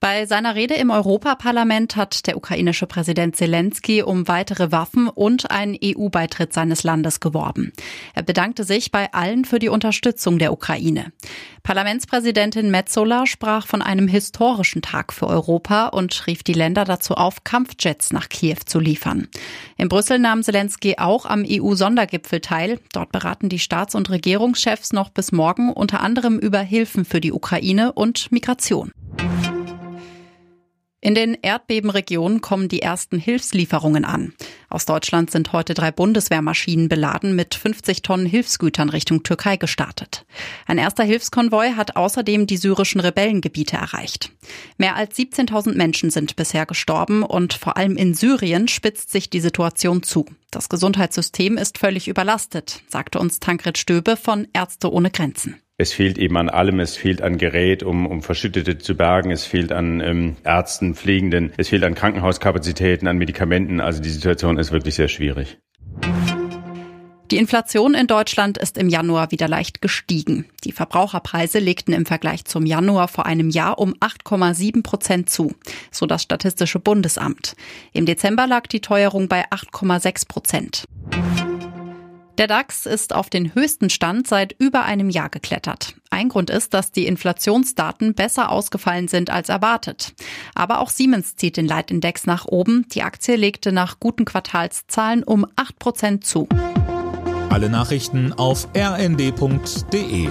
Bei seiner Rede im Europaparlament hat der ukrainische Präsident Zelensky um weitere Waffen und einen EU-Beitritt seines Landes geworben. Er bedankte sich bei allen für die Unterstützung der Ukraine. Parlamentspräsidentin Metzola sprach von einem historischen Tag für Europa und rief die Länder dazu auf, Kampfjets nach Kiew zu liefern. In Brüssel nahm Zelensky auch am EU-Sondergipfel teil. Dort beraten die Staats- und Regierungschefs noch bis morgen unter anderem über Hilfen für die Ukraine und Migration. In den Erdbebenregionen kommen die ersten Hilfslieferungen an. Aus Deutschland sind heute drei Bundeswehrmaschinen beladen mit 50 Tonnen Hilfsgütern Richtung Türkei gestartet. Ein erster Hilfskonvoi hat außerdem die syrischen Rebellengebiete erreicht. Mehr als 17.000 Menschen sind bisher gestorben und vor allem in Syrien spitzt sich die Situation zu. Das Gesundheitssystem ist völlig überlastet, sagte uns Tankred Stöbe von Ärzte ohne Grenzen. Es fehlt eben an allem. Es fehlt an Gerät, um, um Verschüttete zu bergen. Es fehlt an ähm, Ärzten, Pflegenden. Es fehlt an Krankenhauskapazitäten, an Medikamenten. Also die Situation ist wirklich sehr schwierig. Die Inflation in Deutschland ist im Januar wieder leicht gestiegen. Die Verbraucherpreise legten im Vergleich zum Januar vor einem Jahr um 8,7 Prozent zu, so das Statistische Bundesamt. Im Dezember lag die Teuerung bei 8,6 Prozent. Der DAX ist auf den höchsten Stand seit über einem Jahr geklettert. Ein Grund ist, dass die Inflationsdaten besser ausgefallen sind als erwartet. Aber auch Siemens zieht den Leitindex nach oben. Die Aktie legte nach guten Quartalszahlen um 8 Prozent zu. Alle Nachrichten auf rnd.de